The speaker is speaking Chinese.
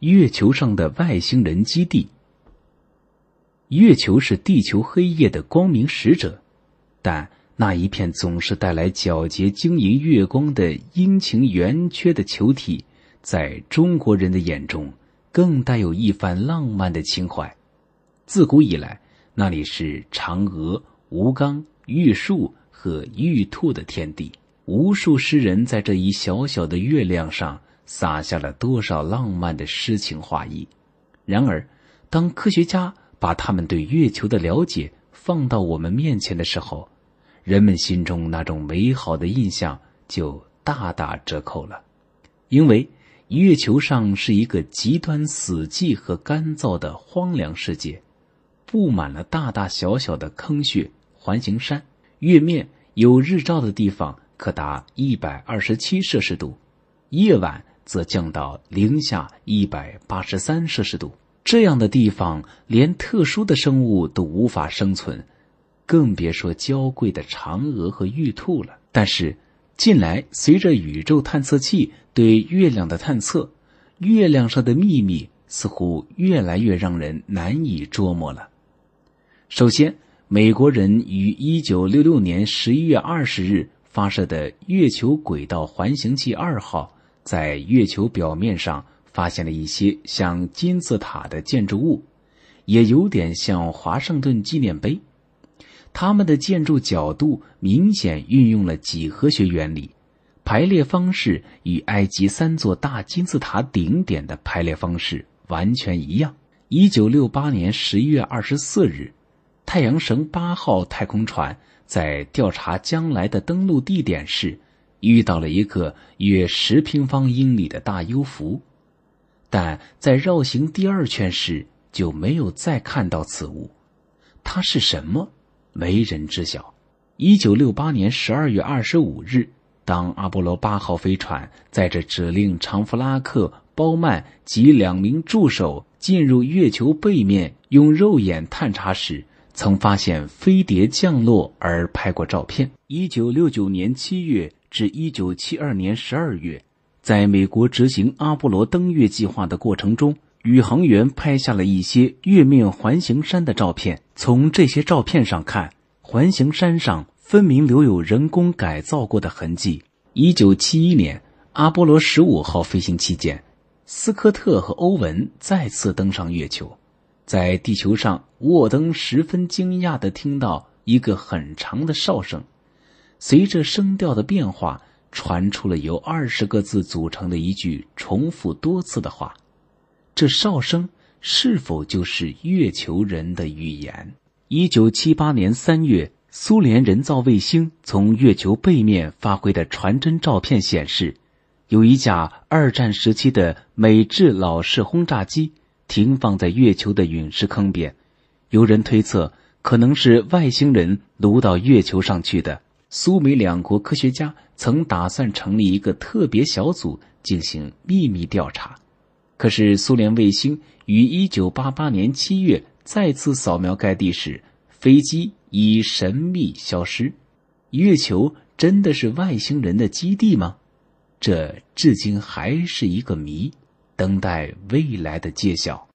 月球上的外星人基地。月球是地球黑夜的光明使者，但那一片总是带来皎洁晶莹月光的阴晴圆缺的球体，在中国人的眼中，更带有一番浪漫的情怀。自古以来，那里是嫦娥、吴刚、玉树和玉兔的天地。无数诗人在这一小小的月亮上洒下了多少浪漫的诗情画意。然而，当科学家把他们对月球的了解放到我们面前的时候，人们心中那种美好的印象就大打折扣了。因为月球上是一个极端死寂和干燥的荒凉世界，布满了大大小小的坑穴、环形山，月面有日照的地方。可达一百二十七摄氏度，夜晚则降到零下一百八十三摄氏度。这样的地方，连特殊的生物都无法生存，更别说娇贵的嫦娥和玉兔了。但是，近来随着宇宙探测器对月亮的探测，月亮上的秘密似乎越来越让人难以捉摸了。首先，美国人于一九六六年十一月二十日。发射的月球轨道环形器二号在月球表面上发现了一些像金字塔的建筑物，也有点像华盛顿纪念碑。它们的建筑角度明显运用了几何学原理，排列方式与埃及三座大金字塔顶点的排列方式完全一样。一九六八年十一月二十四日，太阳神八号太空船。在调查将来的登陆地点时，遇到了一个约十平方英里的大幽浮，但在绕行第二圈时就没有再看到此物。它是什么？没人知晓。一九六八年十二月二十五日，当阿波罗八号飞船载着指令长弗拉克·包曼及两名助手进入月球背面用肉眼探查时，曾发现飞碟降落而拍过照片。一九六九年七月至一九七二年十二月，在美国执行阿波罗登月计划的过程中，宇航员拍下了一些月面环形山的照片。从这些照片上看，环形山上分明留有人工改造过的痕迹。一九七一年，阿波罗十五号飞行期间，斯科特和欧文再次登上月球。在地球上，沃登十分惊讶地听到一个很长的哨声，随着声调的变化，传出了由二十个字组成的一句重复多次的话。这哨声是否就是月球人的语言？一九七八年三月，苏联人造卫星从月球背面发回的传真照片显示，有一架二战时期的美制老式轰炸机。停放在月球的陨石坑边，有人推测可能是外星人掳到月球上去的。苏美两国科学家曾打算成立一个特别小组进行秘密调查，可是苏联卫星于1988年7月再次扫描该地时，飞机已神秘消失。月球真的是外星人的基地吗？这至今还是一个谜。等待未来的揭晓。